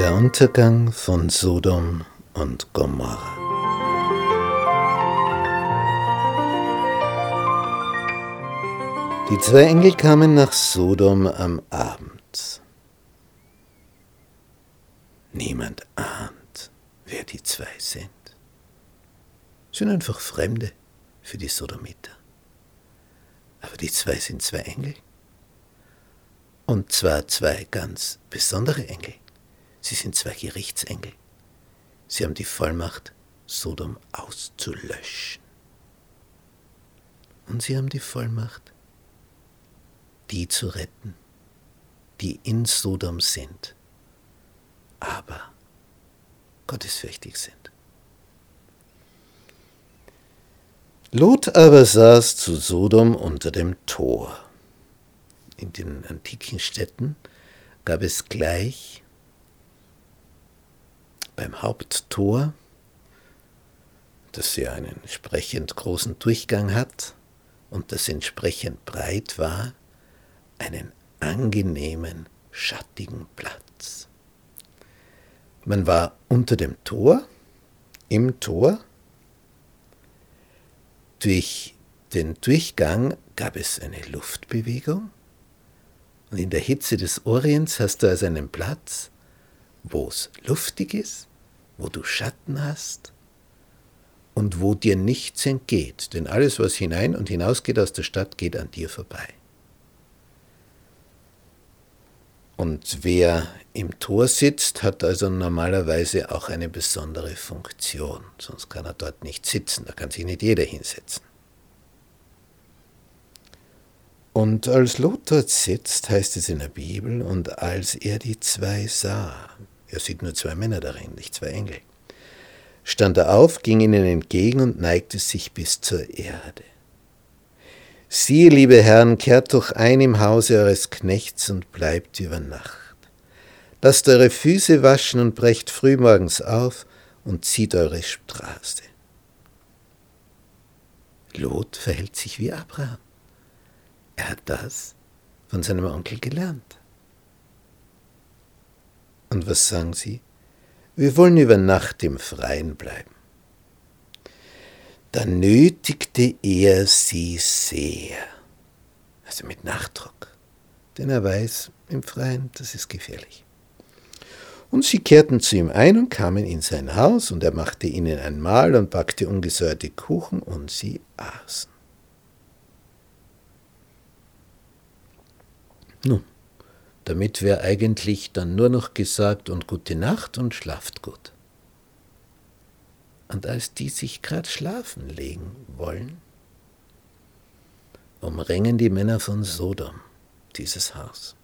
Der Untergang von Sodom und Gomorra. Die zwei Engel kamen nach Sodom am Abend. Niemand ahnt, wer die zwei sind. Sind einfach Fremde für die Sodomiter. Aber die zwei sind zwei Engel. Und zwar zwei ganz besondere Engel. Sie sind zwei Gerichtsengel. Sie haben die Vollmacht, Sodom auszulöschen. Und sie haben die Vollmacht, die zu retten, die in Sodom sind, gottesfürchtig sind. Lot aber saß zu Sodom unter dem Tor. In den antiken Städten gab es gleich beim Haupttor, das ja einen entsprechend großen Durchgang hat und das entsprechend breit war, einen angenehmen, schattigen Platz. Man war unter dem Tor, im Tor. Durch den Durchgang gab es eine Luftbewegung und in der Hitze des Orients hast du also einen Platz, wo es luftig ist wo du Schatten hast und wo dir nichts entgeht, denn alles, was hinein und hinausgeht aus der Stadt, geht an dir vorbei. Und wer im Tor sitzt, hat also normalerweise auch eine besondere Funktion, sonst kann er dort nicht sitzen, da kann sich nicht jeder hinsetzen. Und als Lot dort sitzt, heißt es in der Bibel, und als er die zwei sah, er sieht nur zwei Männer darin, nicht zwei Engel. Stand er auf, ging ihnen entgegen und neigte sich bis zur Erde. Siehe, liebe Herren, kehrt doch ein im Hause eures Knechts und bleibt über Nacht. Lasst eure Füße waschen und brecht frühmorgens auf und zieht eure Straße. Lot verhält sich wie Abraham. Er hat das von seinem Onkel gelernt. Und was sagen sie? Wir wollen über Nacht im Freien bleiben. Da nötigte er sie sehr, also mit Nachdruck, denn er weiß, im Freien, das ist gefährlich. Und sie kehrten zu ihm ein und kamen in sein Haus, und er machte ihnen ein Mahl und backte ungesäuerte Kuchen, und sie aßen. Nun, damit wäre eigentlich dann nur noch gesagt und gute Nacht und schlaft gut. Und als die sich grad schlafen legen wollen, umringen die Männer von Sodom dieses Haus.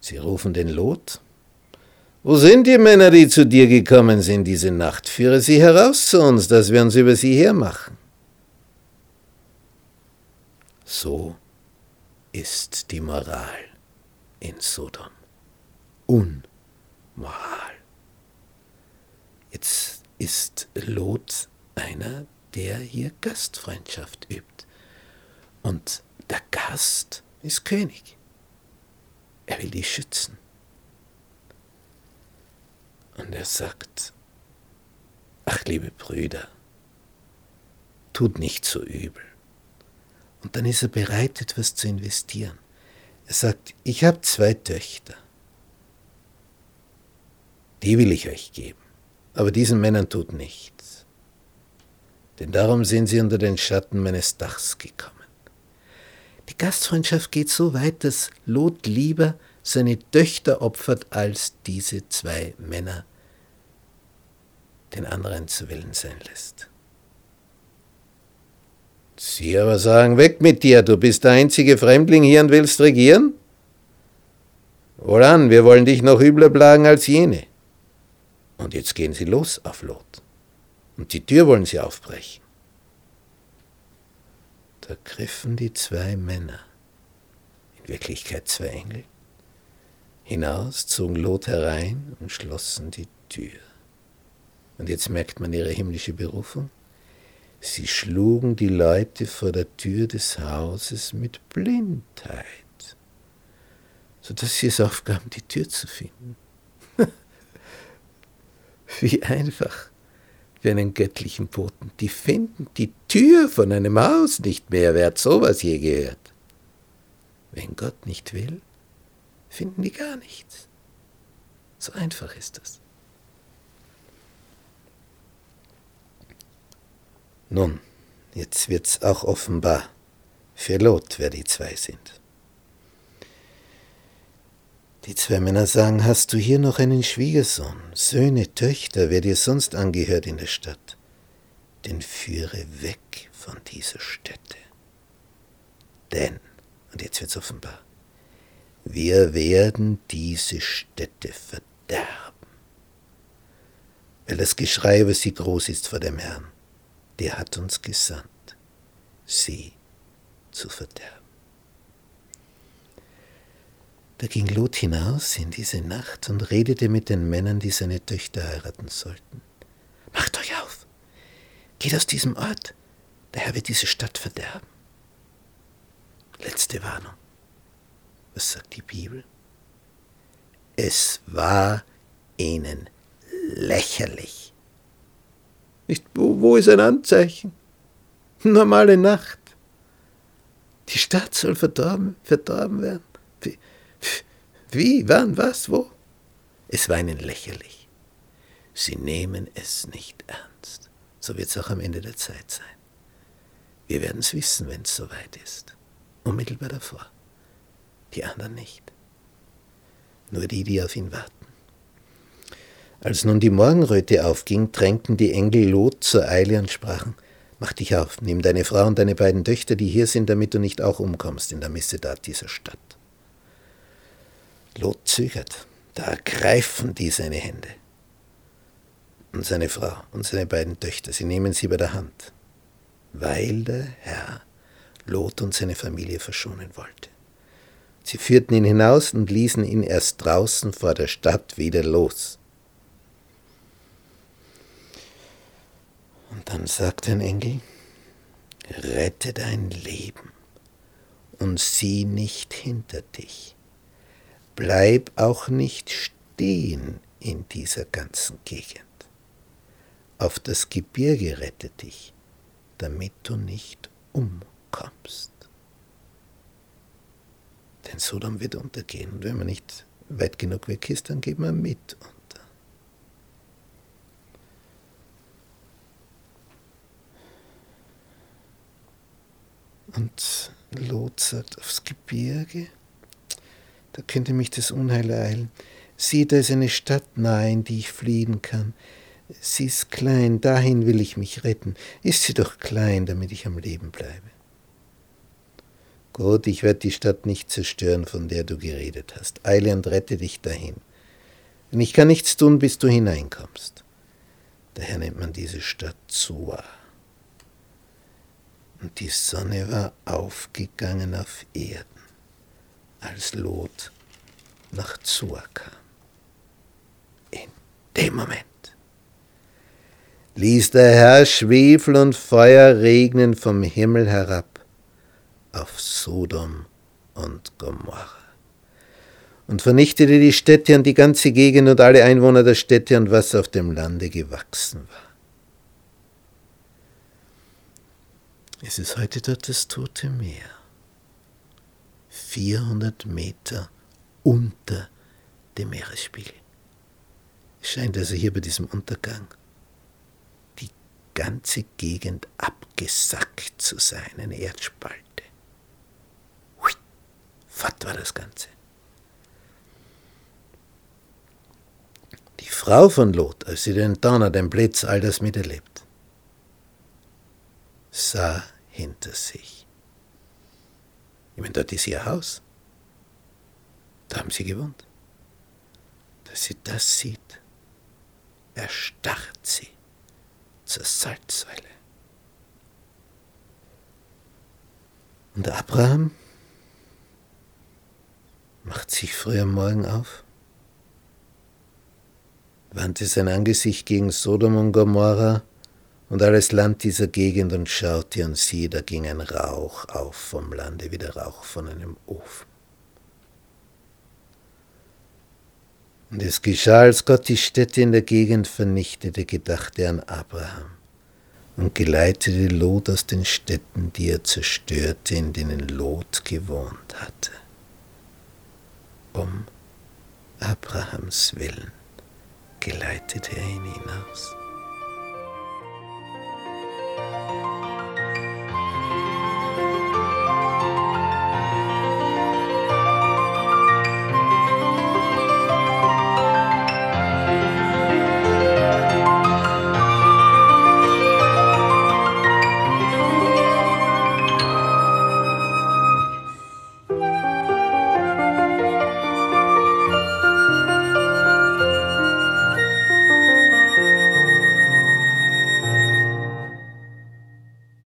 Sie rufen den Lot. Wo sind die Männer, die zu dir gekommen sind diese Nacht? Führe sie heraus zu uns, dass wir uns über sie hermachen. So ist die Moral in Sodom. Unmoral. Ist Lot einer, der hier Gastfreundschaft übt. Und der Gast ist König. Er will die schützen. Und er sagt, ach liebe Brüder, tut nicht so übel. Und dann ist er bereit, etwas zu investieren. Er sagt, ich habe zwei Töchter. Die will ich euch geben. Aber diesen Männern tut nichts. Denn darum sind sie unter den Schatten meines Dachs gekommen. Die Gastfreundschaft geht so weit, dass Lot lieber seine Töchter opfert, als diese zwei Männer den anderen zu Willen sein lässt. Sie aber sagen, weg mit dir, du bist der einzige Fremdling hier und willst regieren? Woran, wir wollen dich noch übler plagen als jene. Und jetzt gehen sie los auf Lot. Und die Tür wollen sie aufbrechen. Da griffen die zwei Männer in Wirklichkeit zwei Engel. Hinaus zogen Lot herein und schlossen die Tür. Und jetzt merkt man ihre himmlische Berufung. Sie schlugen die Leute vor der Tür des Hauses mit Blindheit, sodass sie es aufgaben, die Tür zu finden. Wie einfach für einen göttlichen Boten. Die finden die Tür von einem Haus nicht mehr. Wer hat sowas je gehört? Wenn Gott nicht will, finden die gar nichts. So einfach ist das. Nun, jetzt wird's auch offenbar für Lot, wer die zwei sind. Die zwei Männer sagen, hast du hier noch einen Schwiegersohn, Söhne, Töchter, wer dir sonst angehört in der Stadt, den führe weg von dieser Stätte. Denn, und jetzt wird's offenbar, wir werden diese Stätte verderben, weil das Geschrei über sie groß ist vor dem Herrn, der hat uns gesandt, sie zu verderben. Da ging Lot hinaus in diese Nacht und redete mit den Männern, die seine Töchter heiraten sollten. Macht euch auf! Geht aus diesem Ort! Der Herr wird diese Stadt verderben. Letzte Warnung. Was sagt die Bibel? Es war ihnen lächerlich. Nicht, wo, wo ist ein Anzeichen? Normale Nacht. Die Stadt soll verdorben, verdorben werden. Wie, wann, was, wo? Es war ihnen lächerlich. Sie nehmen es nicht ernst. So wird es auch am Ende der Zeit sein. Wir werden es wissen, wenn es soweit ist. Unmittelbar davor. Die anderen nicht. Nur die, die auf ihn warten. Als nun die Morgenröte aufging, drängten die Engel Lot zur Eile und sprachen, Mach dich auf, nimm deine Frau und deine beiden Töchter, die hier sind, damit du nicht auch umkommst in der Missetat dieser Stadt. Lot zögert, da ergreifen die seine Hände und seine Frau und seine beiden Töchter, sie nehmen sie bei der Hand, weil der Herr Lot und seine Familie verschonen wollte. Sie führten ihn hinaus und ließen ihn erst draußen vor der Stadt wieder los. Und dann sagt ein Engel, rette dein Leben und sieh nicht hinter dich bleib auch nicht stehen in dieser ganzen Gegend. Auf das Gebirge rette dich, damit du nicht umkommst. Denn Sodom wird untergehen und wenn man nicht weit genug weg ist, dann geht man mit unter. Und Lot sagt aufs Gebirge, da könnte mich das Unheil ereilen. Sieh, da ist eine Stadt nahe, in die ich fliehen kann. Sie ist klein, dahin will ich mich retten. Ist sie doch klein, damit ich am Leben bleibe. Gut, ich werde die Stadt nicht zerstören, von der du geredet hast. Eile und rette dich dahin. Denn ich kann nichts tun, bis du hineinkommst. Daher nennt man diese Stadt Zua. Und die Sonne war aufgegangen auf Erden als Lot nach Zur kam. In dem Moment ließ der Herr Schwefel und Feuer regnen vom Himmel herab auf Sodom und Gomorra und vernichtete die Städte und die ganze Gegend und alle Einwohner der Städte und was auf dem Lande gewachsen war. Es ist heute dort das Tote Meer. 400 Meter unter dem Meeresspiegel. Es scheint also hier bei diesem Untergang die ganze Gegend abgesackt zu sein, eine Erdspalte. Hui, fort war das Ganze. Die Frau von Lot, als sie den Donner, den Blitz, all das miterlebt, sah hinter sich ich meine, dort ist ihr Haus. Da haben sie gewohnt. Dass sie das sieht, erstarrt sie zur Salzsäule. Und Abraham, macht sich früh am Morgen auf, wandte sein Angesicht gegen Sodom und Gomorra und alles Land dieser Gegend und schaute und siehe, da ging ein Rauch auf vom Lande wie der Rauch von einem Ofen. Und es geschah, als Gott die Städte in der Gegend vernichtete, gedachte an Abraham und geleitete Lot aus den Städten, die er zerstörte, in denen Lot gewohnt hatte, um Abrahams willen geleitete er ihn hinaus.